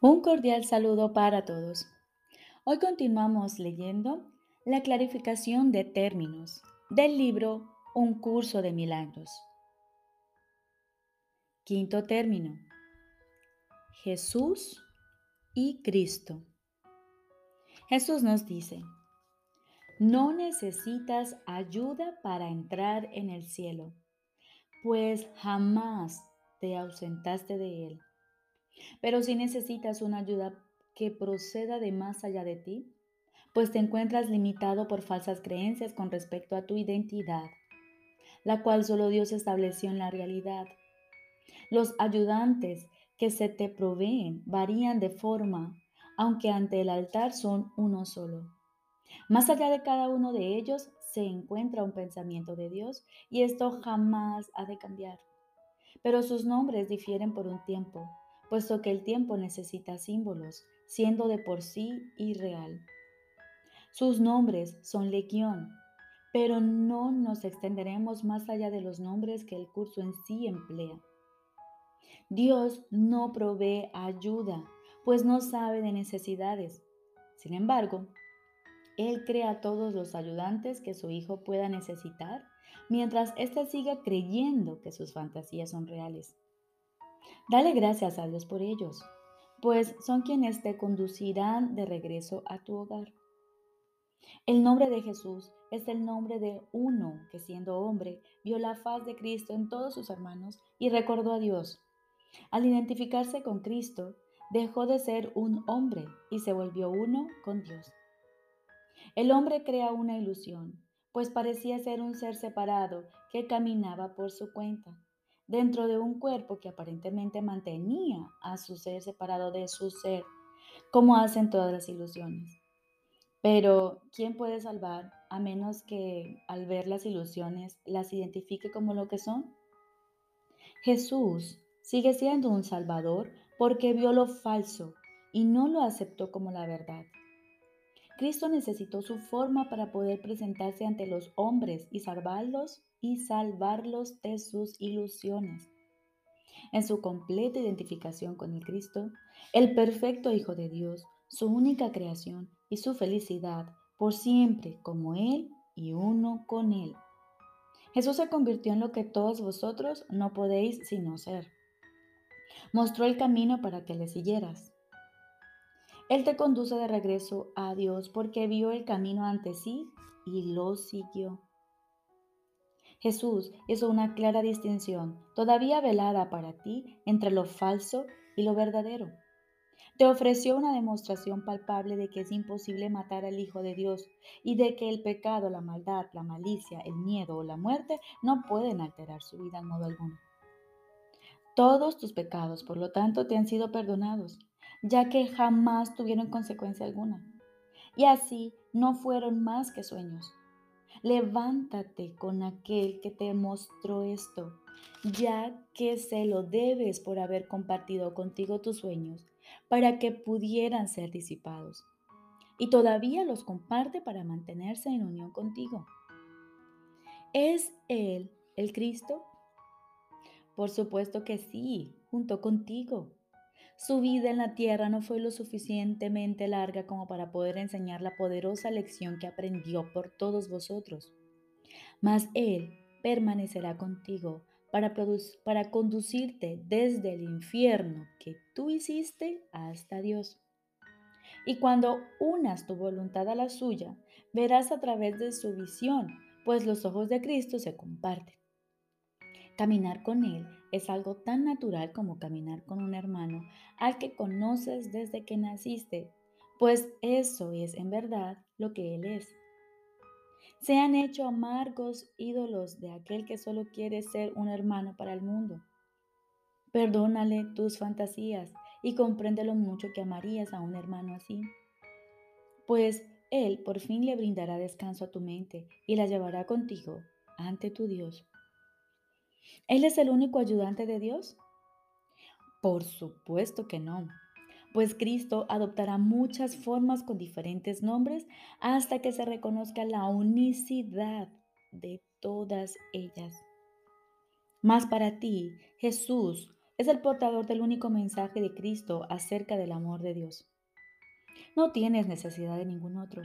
Un cordial saludo para todos. Hoy continuamos leyendo la clarificación de términos del libro Un curso de milagros. Quinto término. Jesús y Cristo. Jesús nos dice, no necesitas ayuda para entrar en el cielo, pues jamás te ausentaste de él pero si necesitas una ayuda que proceda de más allá de ti, pues te encuentras limitado por falsas creencias con respecto a tu identidad, la cual solo Dios estableció en la realidad. Los ayudantes que se te proveen varían de forma, aunque ante el altar son uno solo. Más allá de cada uno de ellos se encuentra un pensamiento de Dios y esto jamás ha de cambiar. Pero sus nombres difieren por un tiempo, puesto que el tiempo necesita símbolos, siendo de por sí irreal. Sus nombres son legión, pero no nos extenderemos más allá de los nombres que el curso en sí emplea. Dios no provee ayuda, pues no sabe de necesidades. Sin embargo, Él crea todos los ayudantes que su Hijo pueda necesitar, mientras éste siga creyendo que sus fantasías son reales. Dale gracias a Dios por ellos, pues son quienes te conducirán de regreso a tu hogar. El nombre de Jesús es el nombre de uno que siendo hombre vio la faz de Cristo en todos sus hermanos y recordó a Dios. Al identificarse con Cristo, dejó de ser un hombre y se volvió uno con Dios. El hombre crea una ilusión, pues parecía ser un ser separado que caminaba por su cuenta dentro de un cuerpo que aparentemente mantenía a su ser separado de su ser, como hacen todas las ilusiones. Pero, ¿quién puede salvar a menos que al ver las ilusiones las identifique como lo que son? Jesús sigue siendo un salvador porque vio lo falso y no lo aceptó como la verdad. Cristo necesitó su forma para poder presentarse ante los hombres y salvarlos y salvarlos de sus ilusiones. En su completa identificación con el Cristo, el perfecto Hijo de Dios, su única creación y su felicidad por siempre como Él y uno con Él. Jesús se convirtió en lo que todos vosotros no podéis sino ser. Mostró el camino para que le siguieras. Él te conduce de regreso a Dios porque vio el camino ante sí y lo siguió. Jesús hizo una clara distinción, todavía velada para ti, entre lo falso y lo verdadero. Te ofreció una demostración palpable de que es imposible matar al Hijo de Dios y de que el pecado, la maldad, la malicia, el miedo o la muerte no pueden alterar su vida en modo alguno. Todos tus pecados, por lo tanto, te han sido perdonados ya que jamás tuvieron consecuencia alguna. Y así no fueron más que sueños. Levántate con aquel que te mostró esto, ya que se lo debes por haber compartido contigo tus sueños para que pudieran ser disipados. Y todavía los comparte para mantenerse en unión contigo. ¿Es Él el Cristo? Por supuesto que sí, junto contigo. Su vida en la tierra no fue lo suficientemente larga como para poder enseñar la poderosa lección que aprendió por todos vosotros. Mas Él permanecerá contigo para, conducirte desde el infierno que tú hiciste hasta Dios. Y cuando unas tu voluntad a la suya, verás a través de su visión, pues los ojos de Cristo se comparten. Caminar con Él es algo tan natural como caminar con un hermano al que conoces desde que naciste, pues eso es en verdad lo que Él es. Se han hecho amargos ídolos de aquel que solo quiere ser un hermano para el mundo. Perdónale tus fantasías y comprende lo mucho que amarías a un hermano así. Pues Él por fin le brindará descanso a tu mente y la llevará contigo ante tu Dios. ¿Él es el único ayudante de Dios? Por supuesto que no, pues Cristo adoptará muchas formas con diferentes nombres hasta que se reconozca la unicidad de todas ellas. Mas para ti, Jesús, es el portador del único mensaje de Cristo acerca del amor de Dios. No tienes necesidad de ningún otro.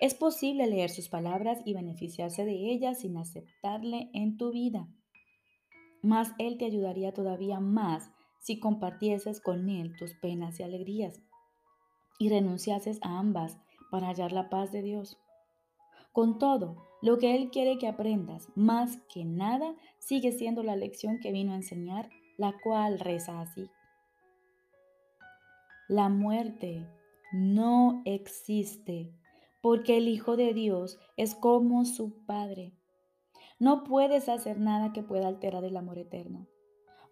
Es posible leer sus palabras y beneficiarse de ellas sin aceptarle en tu vida. Mas Él te ayudaría todavía más si compartieses con Él tus penas y alegrías y renunciases a ambas para hallar la paz de Dios. Con todo, lo que Él quiere que aprendas más que nada sigue siendo la lección que vino a enseñar, la cual reza así. La muerte no existe porque el Hijo de Dios es como su Padre. No puedes hacer nada que pueda alterar el amor eterno.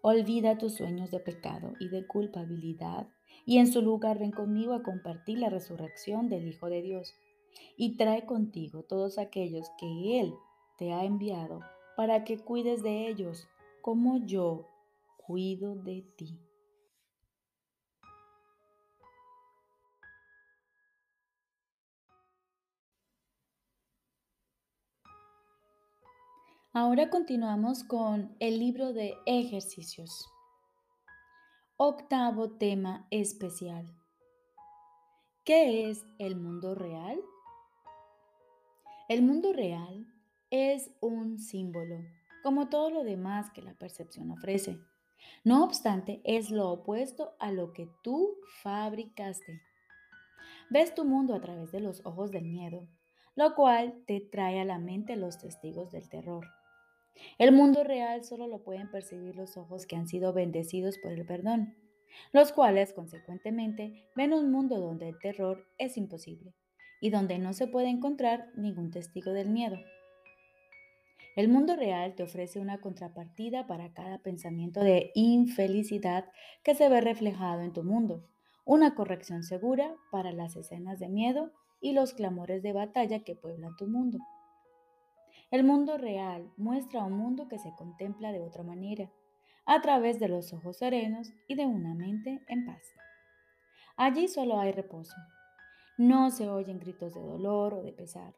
Olvida tus sueños de pecado y de culpabilidad y en su lugar ven conmigo a compartir la resurrección del Hijo de Dios y trae contigo todos aquellos que Él te ha enviado para que cuides de ellos como yo cuido de ti. Ahora continuamos con el libro de ejercicios. Octavo tema especial. ¿Qué es el mundo real? El mundo real es un símbolo, como todo lo demás que la percepción ofrece. No obstante, es lo opuesto a lo que tú fabricaste. Ves tu mundo a través de los ojos del miedo, lo cual te trae a la mente los testigos del terror. El mundo real solo lo pueden percibir los ojos que han sido bendecidos por el perdón, los cuales, consecuentemente, ven un mundo donde el terror es imposible y donde no se puede encontrar ningún testigo del miedo. El mundo real te ofrece una contrapartida para cada pensamiento de infelicidad que se ve reflejado en tu mundo, una corrección segura para las escenas de miedo y los clamores de batalla que pueblan tu mundo. El mundo real muestra un mundo que se contempla de otra manera, a través de los ojos serenos y de una mente en paz. Allí solo hay reposo. No se oyen gritos de dolor o de pesar,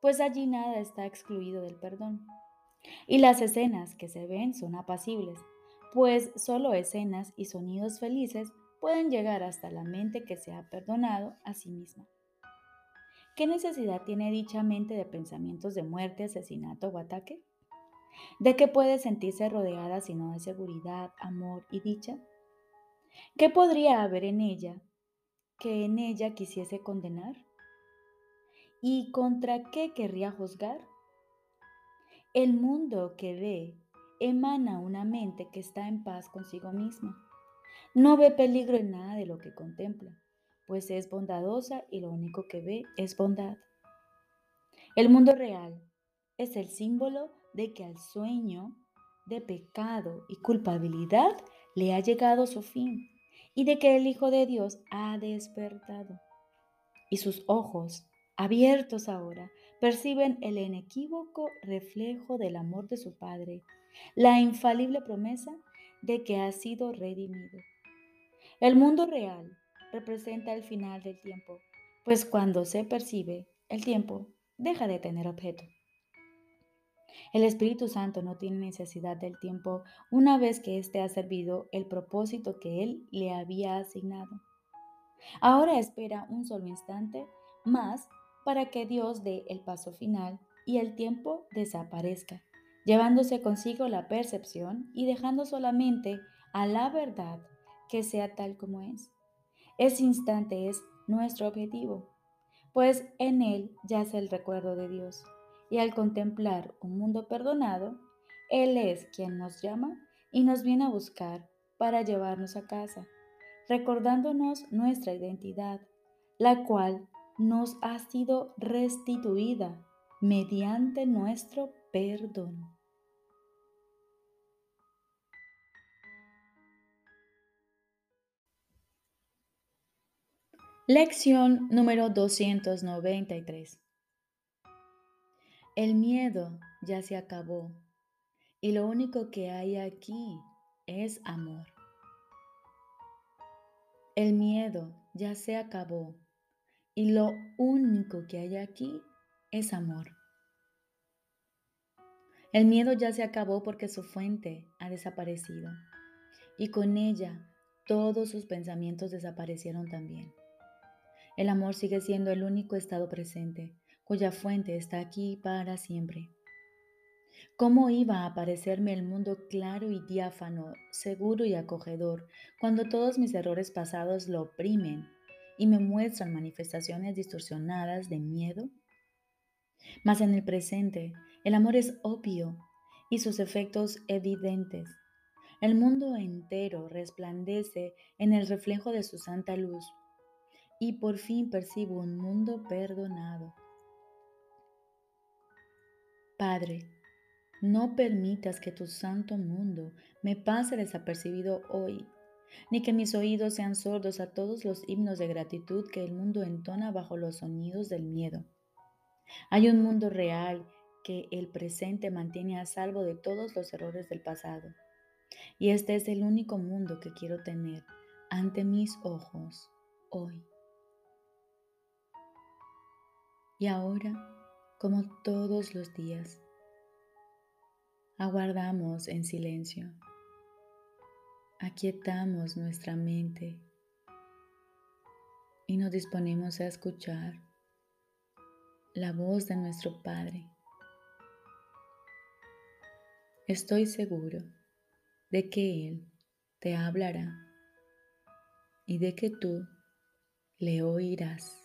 pues allí nada está excluido del perdón. Y las escenas que se ven son apacibles, pues solo escenas y sonidos felices pueden llegar hasta la mente que se ha perdonado a sí misma. ¿Qué necesidad tiene dicha mente de pensamientos de muerte, asesinato o ataque? ¿De qué puede sentirse rodeada sino de seguridad, amor y dicha? ¿Qué podría haber en ella que en ella quisiese condenar? ¿Y contra qué querría juzgar? El mundo que ve emana una mente que está en paz consigo misma. No ve peligro en nada de lo que contempla pues es bondadosa y lo único que ve es bondad. El mundo real es el símbolo de que al sueño de pecado y culpabilidad le ha llegado su fin y de que el Hijo de Dios ha despertado. Y sus ojos, abiertos ahora, perciben el inequívoco reflejo del amor de su Padre, la infalible promesa de que ha sido redimido. El mundo real representa el final del tiempo, pues cuando se percibe, el tiempo deja de tener objeto. El Espíritu Santo no tiene necesidad del tiempo una vez que éste ha servido el propósito que Él le había asignado. Ahora espera un solo instante más para que Dios dé el paso final y el tiempo desaparezca, llevándose consigo la percepción y dejando solamente a la verdad que sea tal como es. Ese instante es nuestro objetivo, pues en él yace el recuerdo de Dios. Y al contemplar un mundo perdonado, Él es quien nos llama y nos viene a buscar para llevarnos a casa, recordándonos nuestra identidad, la cual nos ha sido restituida mediante nuestro perdón. Lección número 293. El miedo ya se acabó y lo único que hay aquí es amor. El miedo ya se acabó y lo único que hay aquí es amor. El miedo ya se acabó porque su fuente ha desaparecido. y con ella todos sus pensamientos desaparecieron también. El amor sigue siendo el único estado presente, cuya fuente está aquí para siempre. ¿Cómo iba a aparecerme el mundo claro y diáfano, seguro y acogedor, cuando todos mis errores pasados lo oprimen y me muestran manifestaciones distorsionadas de miedo? Mas en el presente, el amor es obvio y sus efectos evidentes. El mundo entero resplandece en el reflejo de su santa luz y por fin percibo un mundo perdonado. Padre, no permitas que tu santo mundo me pase desapercibido hoy, ni que mis oídos sean sordos a todos los himnos de gratitud que el mundo entona bajo los sonidos del miedo. Hay un mundo real que el presente mantiene a salvo de todos los errores del pasado. Y este es el único mundo que quiero tener ante mis ojos hoy. Y ahora, como todos los días, aguardamos en silencio, aquietamos nuestra mente y nos disponemos a escuchar la voz de nuestro Padre. Estoy seguro de que Él te hablará y de que tú le oirás.